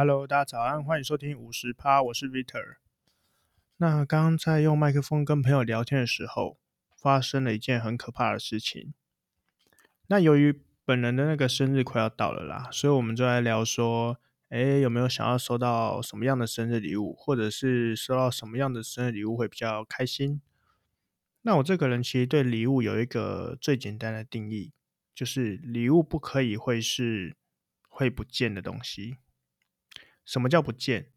Hello，大家早安，欢迎收听五十趴，我是 Vitor。那刚刚在用麦克风跟朋友聊天的时候，发生了一件很可怕的事情。那由于本人的那个生日快要到了啦，所以我们就来聊说，哎，有没有想要收到什么样的生日礼物，或者是收到什么样的生日礼物会比较开心？那我这个人其实对礼物有一个最简单的定义，就是礼物不可以会是会不见的东西。什么叫不见？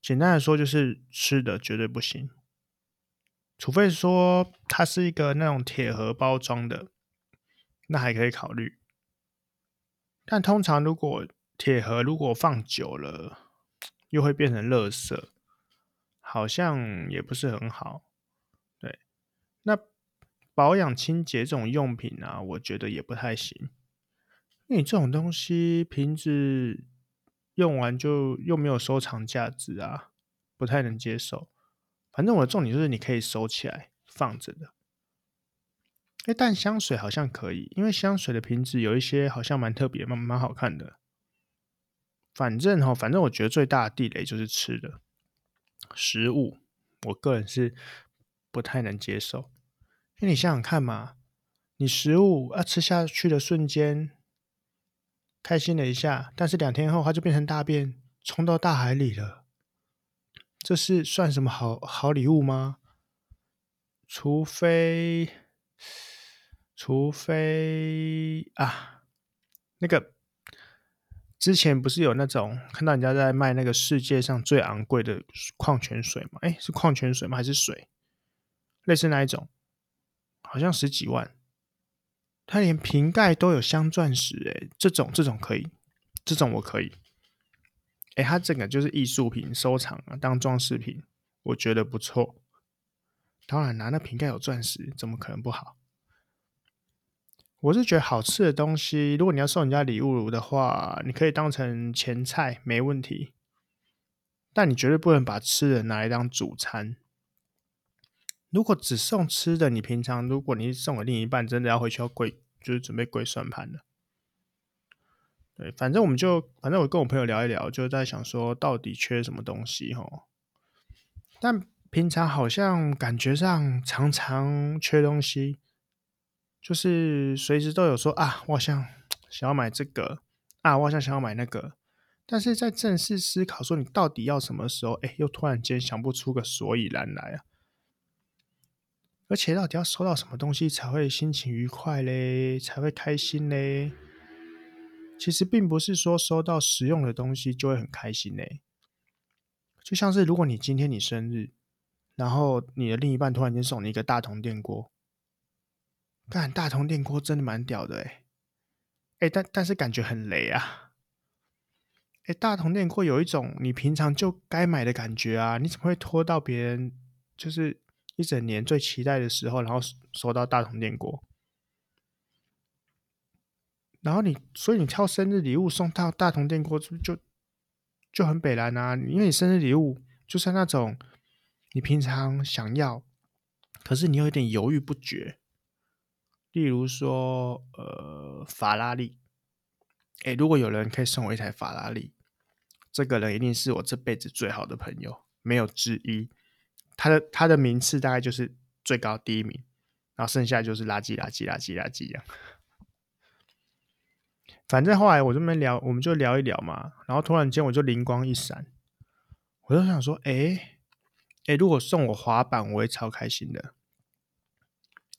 简单来说，就是吃的绝对不行，除非说它是一个那种铁盒包装的，那还可以考虑。但通常如果铁盒如果放久了，又会变成垃圾，好像也不是很好。对，那保养清洁这种用品啊，我觉得也不太行，因为这种东西瓶子。用完就又没有收藏价值啊，不太能接受。反正我的重点就是你可以收起来放着的。哎，但香水好像可以，因为香水的瓶子有一些好像蛮特别、蛮蛮好看的。反正哈，反正我觉得最大的地雷就是吃的食物，我个人是不太能接受。因为你想想看嘛，你食物啊吃下去的瞬间。开心了一下，但是两天后它就变成大便，冲到大海里了。这是算什么好好礼物吗？除非，除非啊，那个之前不是有那种看到人家在卖那个世界上最昂贵的矿泉水吗？诶，是矿泉水吗？还是水？类似那一种，好像十几万。它连瓶盖都有镶钻石，诶，这种这种可以，这种我可以。诶，它整个就是艺术品收藏啊，当装饰品，我觉得不错。当然，拿那瓶盖有钻石，怎么可能不好？我是觉得好吃的东西，如果你要送人家礼物的话，你可以当成前菜，没问题。但你绝对不能把吃的拿来当主餐。如果只送吃的，你平常如果你送给另一半，真的要回去要跪，就是准备跪算盘了。对，反正我们就，反正我跟我朋友聊一聊，就在想说到底缺什么东西哈。但平常好像感觉上常常缺东西，就是随时都有说啊，我好像想要买这个啊，我好像想要买那个。但是在正式思考说你到底要什么时候，哎，又突然间想不出个所以然来啊。而且到底要收到什么东西才会心情愉快嘞？才会开心嘞？其实并不是说收到实用的东西就会很开心嘞。就像是如果你今天你生日，然后你的另一半突然间送你一个大同电锅，干，大同电锅真的蛮屌的哎，哎，但但是感觉很雷啊。哎，大同电锅有一种你平常就该买的感觉啊，你怎么会拖到别人就是？一整年最期待的时候，然后收到大同电锅，然后你，所以你挑生日礼物送到大同电锅，就就很北烂啊！因为你生日礼物就是那种你平常想要，可是你有一点犹豫不决。例如说，呃，法拉利，诶，如果有人可以送我一台法拉利，这个人一定是我这辈子最好的朋友，没有之一。他的他的名次大概就是最高第一名，然后剩下就是垃圾垃圾垃圾垃圾一样。反正后来我这边聊，我们就聊一聊嘛。然后突然间我就灵光一闪，我就想说，哎、欸、哎、如果送我滑板，我会超开心的。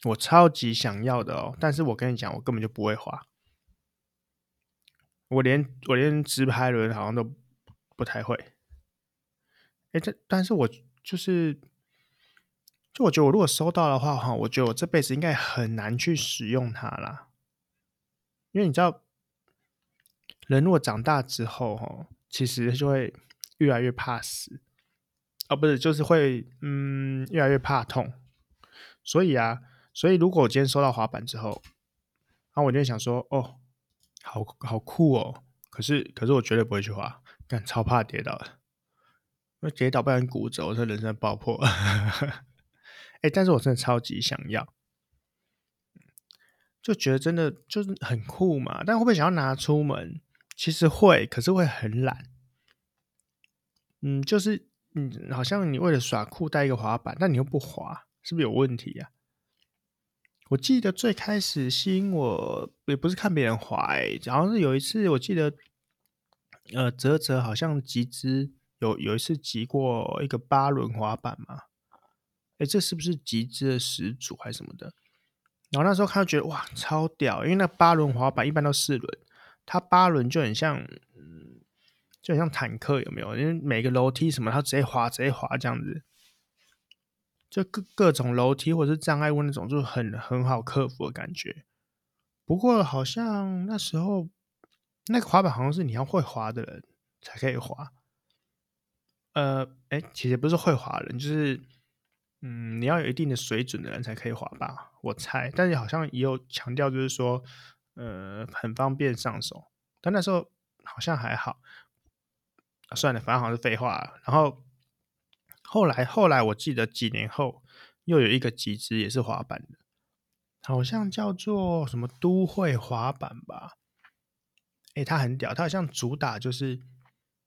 我超级想要的哦，但是我跟你讲，我根本就不会滑，我连我连直排轮好像都不太会。哎、这但是我就是。就我觉得，我如果收到的话，哈，我觉得我这辈子应该很难去使用它啦。因为你知道，人如果长大之后，哈，其实就会越来越怕死，哦，不是，就是会，嗯，越来越怕痛。所以啊，所以如果我今天收到滑板之后，然后我就想说，哦，好好酷哦，可是，可是我绝对不会去滑，但超怕跌倒的，因为跌倒不然骨折，我这人生爆破。哎、但是我真的超级想要，就觉得真的就是很酷嘛。但会不会想要拿出门？其实会，可是会很懒。嗯，就是嗯，好像你为了耍酷带一个滑板，但你又不滑，是不是有问题呀、啊？我记得最开始吸引我也不是看别人滑、欸，好像是有一次我记得，呃，泽泽好像集资有有一次集过一个八轮滑板嘛，哎、这是不是极致的始祖还是什么的？然后那时候看到觉得哇超屌，因为那八轮滑板一般都四轮，它八轮就很像，嗯，就很像坦克有没有？因为每个楼梯什么，它直接滑直接滑这样子。就各各种楼梯或者是障碍物那种，就很很好克服的感觉。不过好像那时候那个滑板好像是你要会滑的人才可以滑。呃，哎，其实不是会滑的人，就是嗯，你要有一定的水准的人才可以滑吧，我猜。但是好像也有强调，就是说呃很方便上手。但那时候好像还好。算了，反正好像是废话。然后。后来，后来我记得几年后又有一个集资也是滑板的，好像叫做什么都会滑板吧？诶，它很屌，它好像主打就是，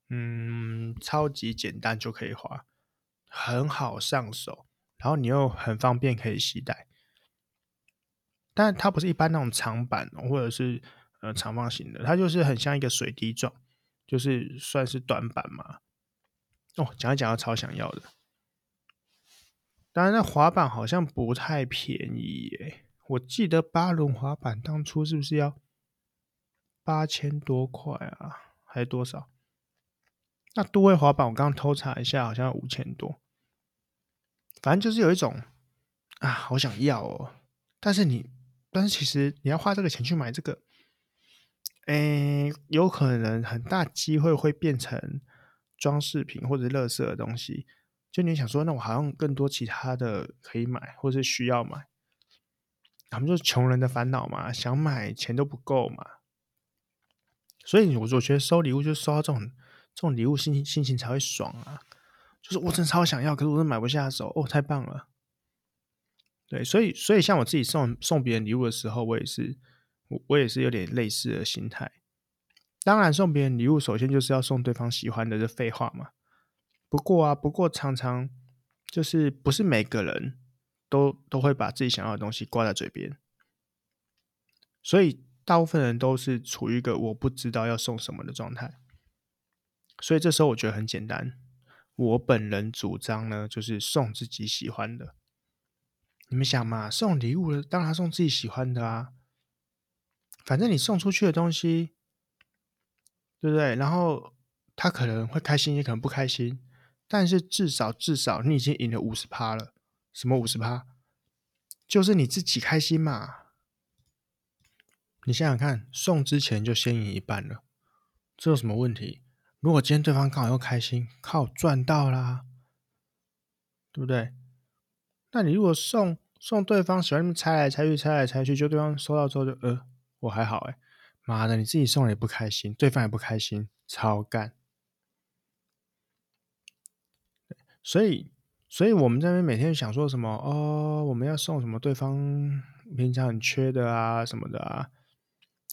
嗯，超级简单就可以滑，很好上手，然后你又很方便可以携带。但它不是一般那种长板或者是呃长方形的，它就是很像一个水滴状，就是算是短板嘛。哦，讲一讲，要超想要的。当然，那滑板好像不太便宜耶。我记得八轮滑板当初是不是要八千多块啊？还是多少？那都会滑板我刚刚偷查一下，好像要五千多。反正就是有一种啊，好想要哦。但是你，但是其实你要花这个钱去买这个，诶，有可能很大机会会变成。装饰品或者垃圾的东西，就你想说，那我好像更多其他的可以买，或是需要买，他们就是穷人的烦恼嘛，想买钱都不够嘛。所以，我我觉得收礼物就收到这种这种礼物，心情心情才会爽啊。就是我真的超想要，可是我都买不下手哦，太棒了。对，所以所以像我自己送送别人礼物的时候，我也是我我也是有点类似的心态。当然，送别人礼物，首先就是要送对方喜欢的，这废话嘛。不过啊，不过常常就是不是每个人都都会把自己想要的东西挂在嘴边，所以大部分人都是处于一个我不知道要送什么的状态。所以这时候我觉得很简单，我本人主张呢，就是送自己喜欢的。你们想嘛，送礼物当然送自己喜欢的啊，反正你送出去的东西。对不对？然后他可能会开心，也可能不开心，但是至少至少你已经赢了五十趴了。什么五十趴？就是你自己开心嘛。你想想看，送之前就先赢一半了，这有什么问题？如果今天对方刚好又开心，靠，赚到啦，对不对？那你如果送送对方喜欢拆来猜去，猜来猜去，就对方收到之后就呃，我还好哎。妈的，你自己送了也不开心，对方也不开心，超干。所以，所以我们这边每天想说什么哦，我们要送什么对方平常很缺的啊，什么的啊，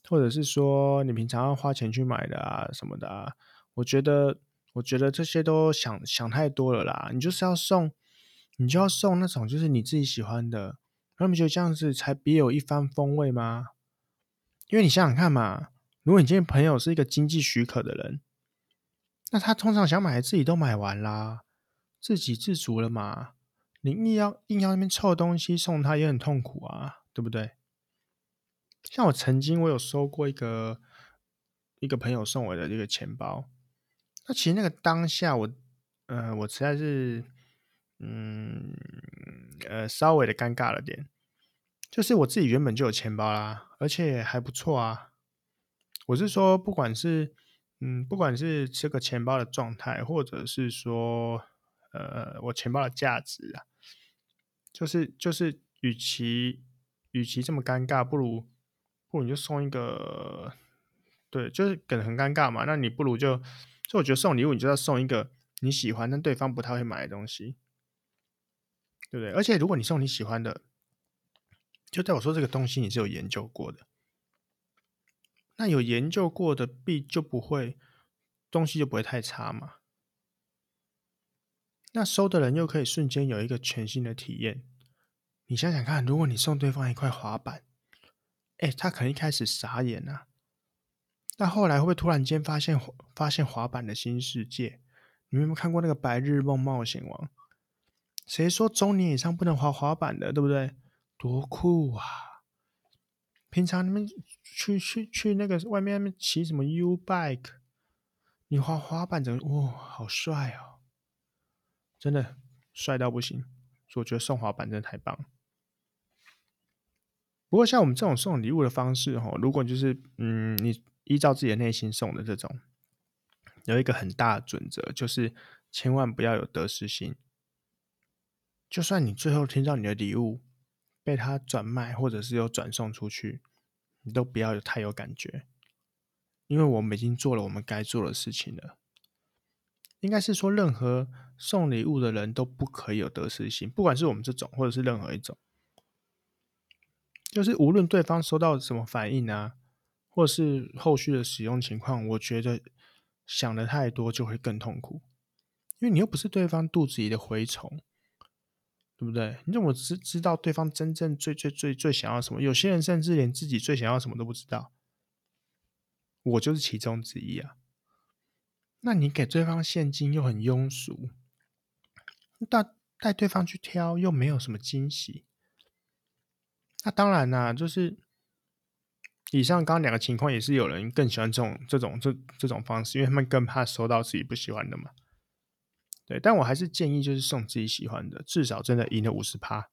或者是说你平常要花钱去买的啊，什么的啊。我觉得，我觉得这些都想想太多了啦。你就是要送，你就要送那种就是你自己喜欢的，那你觉得这样子才别有一番风味吗？因为你想想看嘛，如果你今天朋友是一个经济许可的人，那他通常想买的自己都买完啦，自给自足了嘛。你硬要硬要那边凑东西送他，也很痛苦啊，对不对？像我曾经我有收过一个一个朋友送我的这个钱包，那其实那个当下我，呃，我实在是，嗯，呃，稍微的尴尬了点。就是我自己原本就有钱包啦，而且还不错啊。我是说，不管是嗯，不管是这个钱包的状态，或者是说，呃，我钱包的价值啊，就是就是，与其与其这么尴尬，不如不如你就送一个，对，就是可能很尴尬嘛。那你不如就，所以我觉得送礼物，你就要送一个你喜欢但对方不太会买的东西，对不对？而且如果你送你喜欢的。就在我说这个东西你是有研究过的，那有研究过的币就不会东西就不会太差嘛。那收的人又可以瞬间有一个全新的体验。你想想看，如果你送对方一块滑板，哎，他可能一开始傻眼啊，但后来会不会突然间发现发现滑板的新世界？你们有没有看过那个《白日梦冒险王》？谁说中年以上不能滑滑板的，对不对？多酷啊！平常你们去去去那个外面骑什么 U bike，你滑滑板整个哇，好帅哦！真的帅到不行，所以我觉得送滑板真的太棒。不过像我们这种送礼物的方式，哈，如果就是嗯，你依照自己的内心送的这种，有一个很大的准则，就是千万不要有得失心。就算你最后听到你的礼物被他转卖，或者是有转送出去，你都不要有太有感觉，因为我们已经做了我们该做的事情了。应该是说，任何送礼物的人都不可以有得失心，不管是我们这种，或者是任何一种，就是无论对方收到什么反应啊，或是后续的使用情况，我觉得想的太多就会更痛苦，因为你又不是对方肚子里的蛔虫。对不对？你怎么知知道对方真正最最最最想要什么？有些人甚至连自己最想要什么都不知道。我就是其中之一啊。那你给对方现金又很庸俗，带带对方去挑又没有什么惊喜。那当然啦、就是以上刚刚两个情况，也是有人更喜欢这种这种这这种方式，因为他们更怕收到自己不喜欢的嘛。对，但我还是建议就是送自己喜欢的，至少真的赢了五十趴。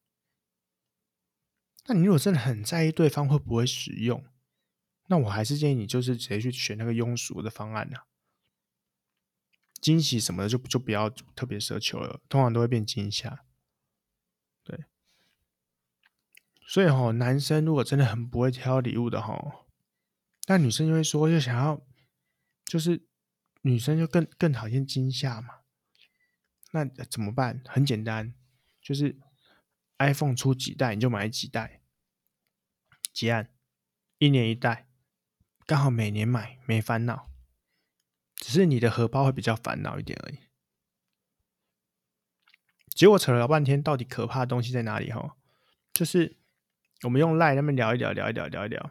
那你如果真的很在意对方会不会使用，那我还是建议你就是直接去选那个庸俗的方案呢、惊喜什么的就就不要特别奢求了，通常都会变惊吓。对，所以哈，男生如果真的很不会挑礼物的哈，那女生就会说，就想要，就是女生就更更讨厌惊吓嘛。那怎么办？很简单，就是 iPhone 出几代你就买几代，结案，一年一代，刚好每年买没烦恼，只是你的荷包会比较烦恼一点而已。结果扯了老半天，到底可怕的东西在哪里？哈，就是我们用 Line 那边聊一聊，聊一聊，聊一聊，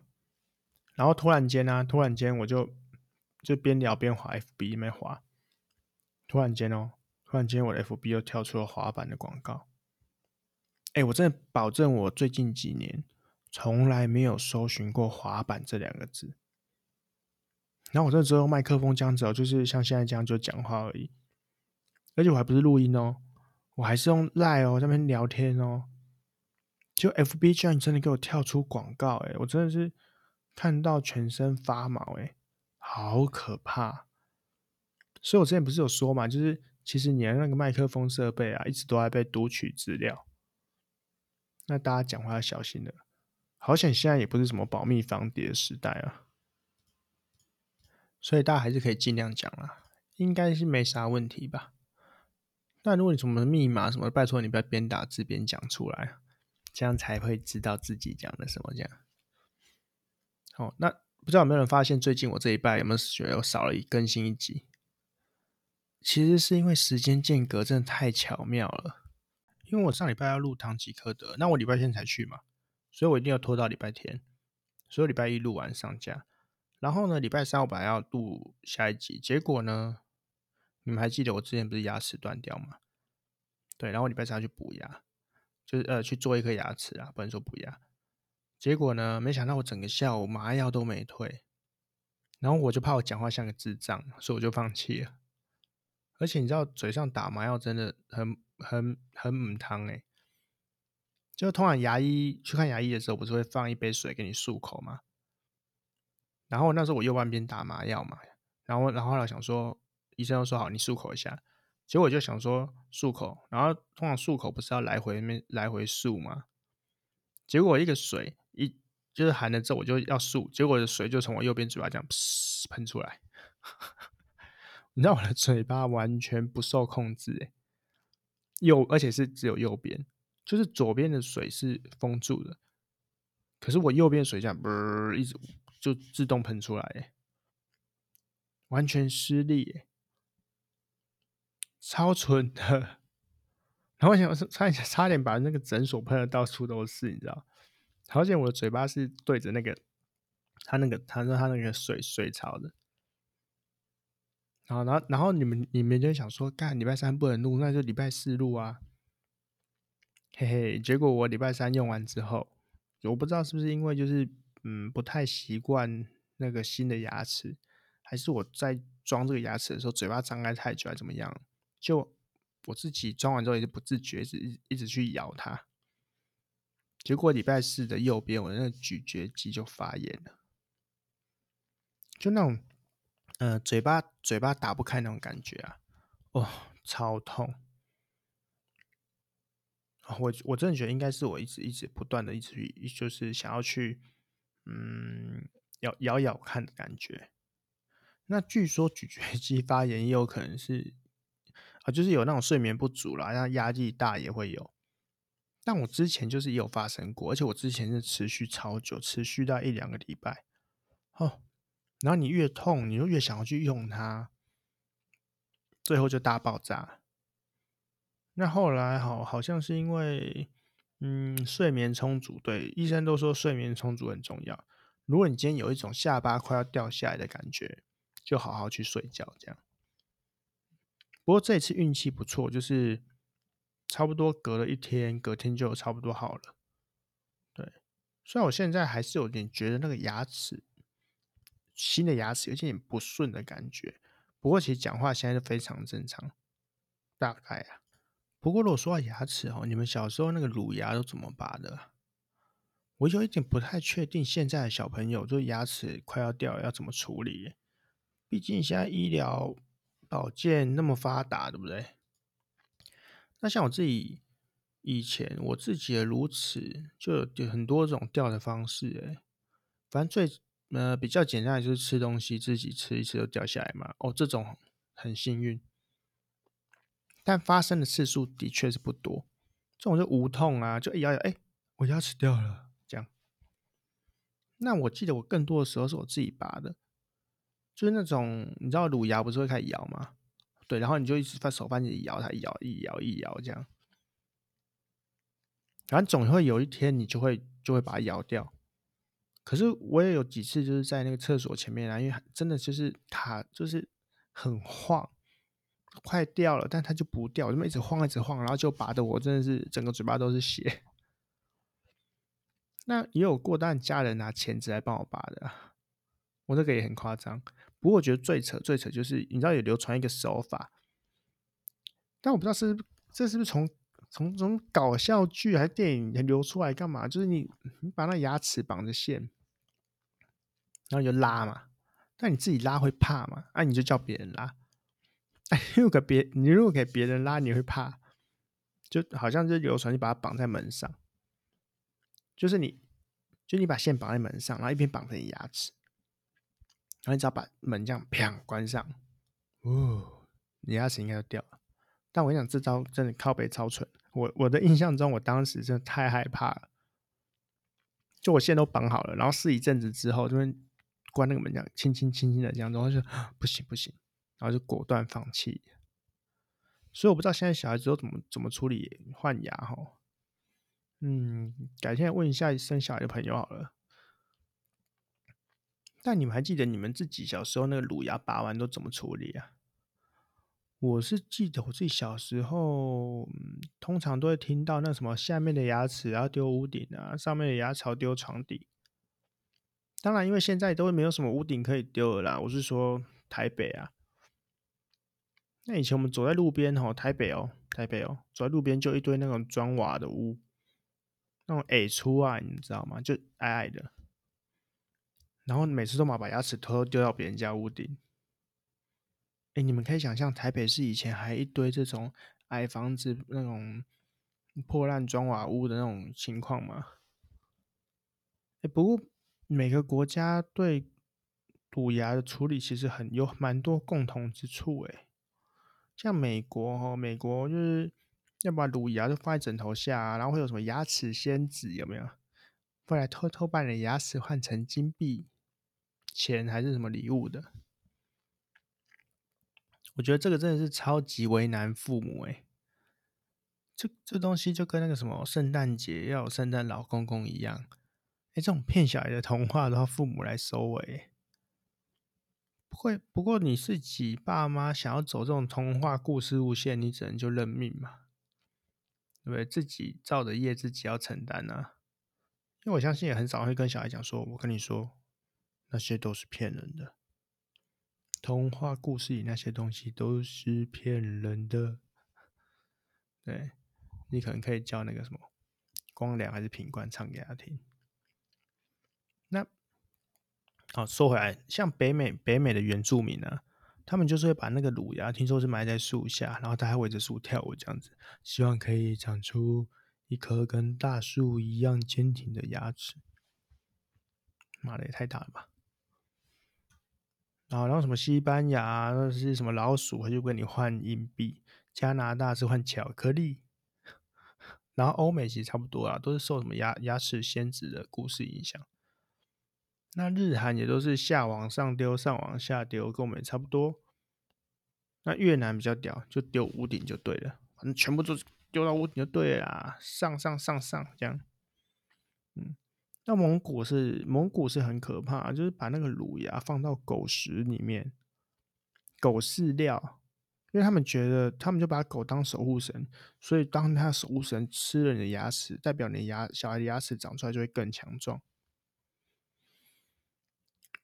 然后突然间呢、突然间我就就边聊边滑 FB 那边滑，突然间哦。突然间，我的 FB 又跳出了滑板的广告。哎，我真的保证，我最近几年从来没有搜寻过“滑板”这两个字。然后我这只有麦克风这样子哦，就是像现在这样就讲话而已。而且我还不是录音哦，我还是用 Line 哦，那边聊天哦。就 FB 居然真的给我跳出广告，哎，我真的是看到全身发毛，哎，好可怕。所以我之前不是有说嘛，就是。其实你的那个麦克风设备啊，一直都在被读取资料，那大家讲话要小心了。好险现在也不是什么保密防谍时代啊，所以大家还是可以尽量讲啦，应该是没啥问题吧。那如果你什么密码什么，拜托你不要边打字边讲出来，这样才会知道自己讲的什么这样。好，那不知道有没有人发现，最近我这一拜有没有觉得有少了一更新一集？其实是因为时间间隔真的太巧妙了，因为我上礼拜要录唐吉诃德，那我礼拜天才去嘛，所以我一定要拖到礼拜天，所以礼拜一录完上架，然后呢，礼拜三我本来要录下一集，结果呢，你们还记得我之前不是牙齿断掉吗？对，然后我礼拜三要去补牙，就是呃去做一颗牙齿啊，不能说补牙，结果呢，没想到我整个下午麻药都没退，然后我就怕我讲话像个智障，所以我就放弃了。而且你知道嘴上打麻药真的很很很母汤哎，就通常牙医去看牙医的时候，不是会放一杯水给你漱口吗？然后那时候我右半边打麻药嘛，然后然后后来想说，医生又说好，你漱口一下，结果我就想说漱口，然后通常漱口不是要来回面来回漱吗？结果一个水一就是含了之后我就要漱，结果的水就从我右边嘴巴这样喷出来。你知道我的嘴巴完全不受控制诶，右而且是只有右边，就是左边的水是封住的，可是我右边水这样不一直就自动喷出来诶，完全失利诶，超蠢的。然后我想我差点差点把那个诊所喷的到处都是，你知道？好险我的嘴巴是对着那个他那个他说他那个水水槽的。然后然后然后你们你们就想说，干礼拜三不能录，那就礼拜四录啊。嘿嘿，结果我礼拜三用完之后，我不知道是不是因为就是嗯不太习惯那个新的牙齿，还是我在装这个牙齿的时候嘴巴张开太久，还怎么样？就我自己装完之后也是不自觉，一直一直去咬它，结果礼拜四的右边我的那个咀嚼肌就发炎了，就那种呃嘴巴嘴巴打不开那种感觉啊，哦，超痛。我我真的觉得应该是我一直一直不断的一直就是想要去嗯咬咬咬看的感觉。那据说咀嚼肌发炎也有可能是啊，就是有那种睡眠不足啦，然后压力大也会有。但我之前就是也有发生过，而且我之前是持续超久，持续到一两个礼拜。哦，然后你越痛，你就越想要去用它，最后就大爆炸。那后来好，好像是因为，嗯，睡眠充足。对，医生都说睡眠充足很重要。如果你今天有一种下巴快要掉下来的感觉，就好好去睡觉，这样。不过这次运气不错，就是差不多隔了一天，隔天就差不多好了。对，虽然我现在还是有点觉得那个牙齿，新的牙齿有点不顺的感觉，不过其实讲话现在是非常正常，大概啊。不过，如果说到牙齿哦，你们小时候那个乳牙都怎么拔的？我有一点不太确定，现在的小朋友就牙齿快要掉，要怎么处理？毕竟现在医疗保健那么发达，对不对？那像我自己以前，我自己的如此就有很多种掉的方式，哎，反正最呃比较简单的就是吃东西自己吃一吃就掉下来嘛。哦，这种很幸运。但发生的次数的确是不多，这种就无痛啊，就一咬咬，哎，我牙齿掉了，这样。那我记得我更多的时候是我自己拔的，就是那种你知道乳牙不是会开始摇吗？对，然后你就一直翻手翻一摇它，摇一摇一摇这样，反正总会有一天你就会就会把它摇掉。可是我也有几次就是在那个厕所前面啊，因为真的就是卡，就是很晃。快掉了，但它就不掉，就一直晃，一直晃，然后就拔的我真的是整个嘴巴都是血。那也有过，但家人拿钳子来帮我拔的，我这个也很夸张。不过我觉得最扯最扯就是，你知道有流传一个手法，但我不知道是这是不是从从从搞笑剧还是电影流出来干嘛？就是你你把那牙齿绑着线，然后你就拉嘛，但你自己拉会怕嘛？啊，你就叫别人拉。哎，如果别你如果给别人拉，你会怕，就好像就流传你把它绑在门上，就是你，就你把线绑在门上，然后一边绑着你牙齿，然后你只要把门这样啪关上，哦，你牙齿应该就掉了。但我跟你讲，这招真的靠背超蠢。我我的印象中，我当时真的太害怕了，就我线都绑好了，然后试一阵子之后，就边关那个门这样，轻轻轻轻的这样，然后就不行不行。然后就果断放弃，所以我不知道现在小孩子都怎么怎么处理换牙哈。嗯，改天问一下生小孩的朋友好了。但你们还记得你们自己小时候那个乳牙拔完都怎么处理啊？我是记得我自己小时候，嗯，通常都会听到那什么下面的牙齿要丢屋顶啊，上面的牙槽丢床底。当然，因为现在都没有什么屋顶可以丢了啦。我是说台北啊。那以前我们走在路边吼，台北哦，台北哦，走在路边就一堆那种砖瓦的屋，那种矮粗啊，你知道吗？就矮矮的，然后每次都嘛把牙齿偷偷丢到别人家屋顶。哎，你们可以想象台北市以前还一堆这种矮房子、那种破烂砖瓦屋的那种情况吗？哎，不过每个国家对乳牙的处理其实很有蛮多共同之处，哎。像美国哈，美国就是要把乳牙就放在枕头下，然后会有什么牙齿仙子有没有？后来偷偷把你的牙齿换成金币、钱还是什么礼物的？我觉得这个真的是超级为难父母哎。这这东西就跟那个什么圣诞节要有圣诞老公公一样，哎，这种骗小孩的童话都要父母来收尾。不会，不过你自己爸妈想要走这种童话故事路线，你只能就认命嘛，对不对？自己造的业自己要承担啊。因为我相信也很少会跟小孩讲说，我跟你说，那些都是骗人的。童话故事里那些东西都是骗人的。对，你可能可以叫那个什么光良还是品冠唱给他听。那。好，说回来，像北美北美的原住民呢、他们就是会把那个乳牙，听说是埋在树下，然后他还围着树跳舞这样子，希望可以长出一颗跟大树一样坚挺的牙齿。妈的，也太大了吧！然后什么西班牙那是什么老鼠，他就跟你换硬币；加拿大是换巧克力。然后欧美其实差不多啊，都是受什么牙牙齿仙子的故事影响。那日韩也都是下往上丢，上往下丢，跟我们也差不多。那越南比较屌，就丢屋顶就对了，反正全部都丢到屋顶就对了啦，上上上上这样。那蒙古是蒙古是很可怕，就是把那个乳牙放到狗食里面，狗饲料，因为他们觉得他们就把狗当守护神，所以当他守护神吃了你的牙齿，代表你的牙小孩的牙齿长出来就会更强壮。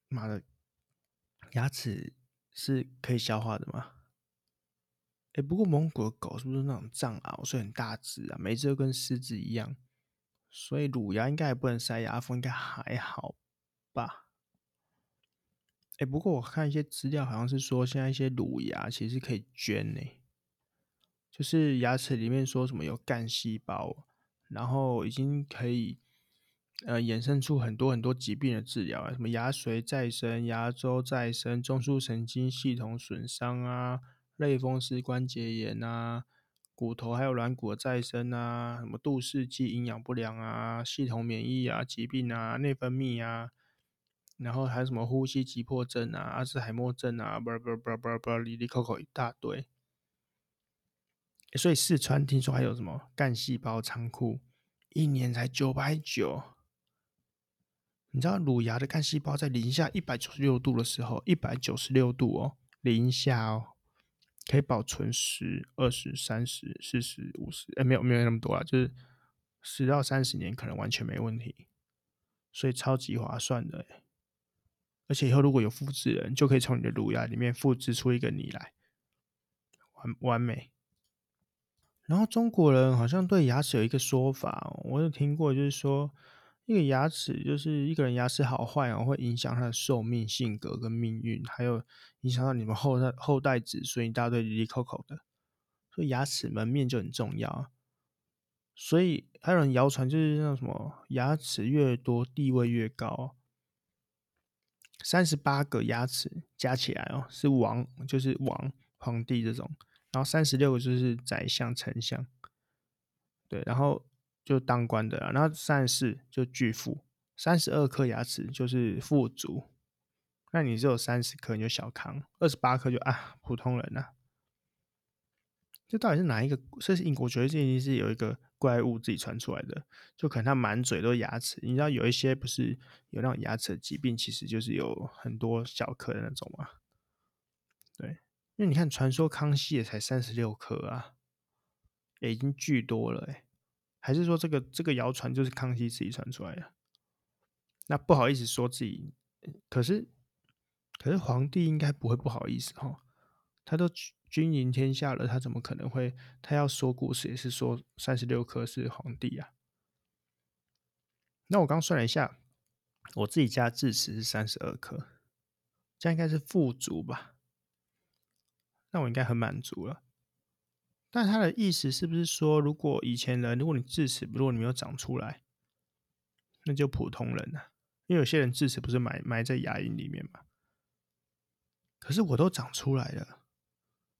妈的，牙齿是可以消化的吗？哎、不过蒙古的狗是不是那种藏獒，所以很大只啊？每只都跟狮子一样，所以乳牙应该也不能塞牙缝，应该还好吧？哎、不过我看一些资料，好像是说现在一些乳牙其实可以捐呢，就是牙齿里面说什么有干细胞，然后已经可以。呃，衍生出很多很多疾病的治疗啊，什么牙髓再生、牙周再生、中枢神经系统损伤啊、类风湿关节炎啊、骨头还有软骨的再生啊、什么杜氏肌营养不良啊、系统免疫啊、疾病啊、内分泌啊，然后还有什么呼吸急迫症啊、阿兹海默症啊，不不不不不，里里口口一大堆。所以四川听说还有什么干细胞仓库，一年才九百九。你知道乳牙的干细胞在零下一百九十六度的时候，一百九十六度哦，零下哦，可以保存十、二十、三十、四十、五十，哎，没有没有那么多啊，就是十到三十年可能完全没问题，所以超级划算的。而且以后如果有复制人，就可以从你的乳牙里面复制出一个你来，完完美。然后中国人好像对牙齿有一个说法，我有听过，就是说。一个牙齿就是一个人牙齿好坏哦，会影响他的寿命、性格跟命运，还有影响到你们后代后代子孙一大堆哩哩抠抠的，所以牙齿门面就很重要。所以还有人谣传，就是那什么牙齿越多地位越高，三十八个牙齿加起来哦是王，就是王皇帝这种，然后三十六个就是宰相、丞相，对，然后。就当官的啦，然后三十四就巨富，三十二颗牙齿就是富足，那你只有三十颗你就小康，二十八颗就啊普通人呐、啊。这到底是哪一个？这是英国觉得这已经是有一个怪物自己传出来的，就可能他满嘴都是牙齿。你知道有一些不是有那种牙齿的疾病，其实就是有很多小颗的那种嘛。对，因为你看传说康熙也才三十六颗啊，也已经巨多了哎。还是说这个这个谣传就是康熙自己传出来的？那不好意思说自己，可是可是皇帝应该不会不好意思哈，他都君临天下了，他怎么可能会？他要说故事也是说三十六颗是皇帝啊？那我刚算了一下，我自己家智齿是三十二颗，这样应该是富足吧？那我应该很满足了。但他的意思是不是说，如果以前人，如果你智齿，如果你没有长出来，那就普通人了？因为有些人智齿不是埋埋在牙龈里面嘛？可是我都长出来了，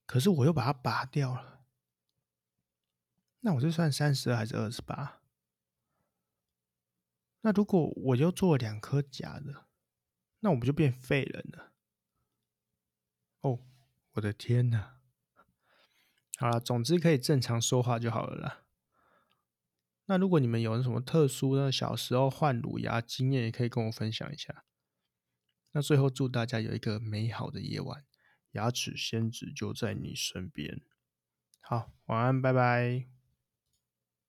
可是我又把它拔掉了，那我是算三十二还是二十八？那如果我又做了两颗假的，那我不就变废人了？哦，我的天哪！好了，总之可以正常说话就好了啦。那如果你们有什么特殊的小时候换乳牙经验，也可以跟我分享一下。那最后祝大家有一个美好的夜晚，牙齿仙子就在你身边。好，晚安，拜拜。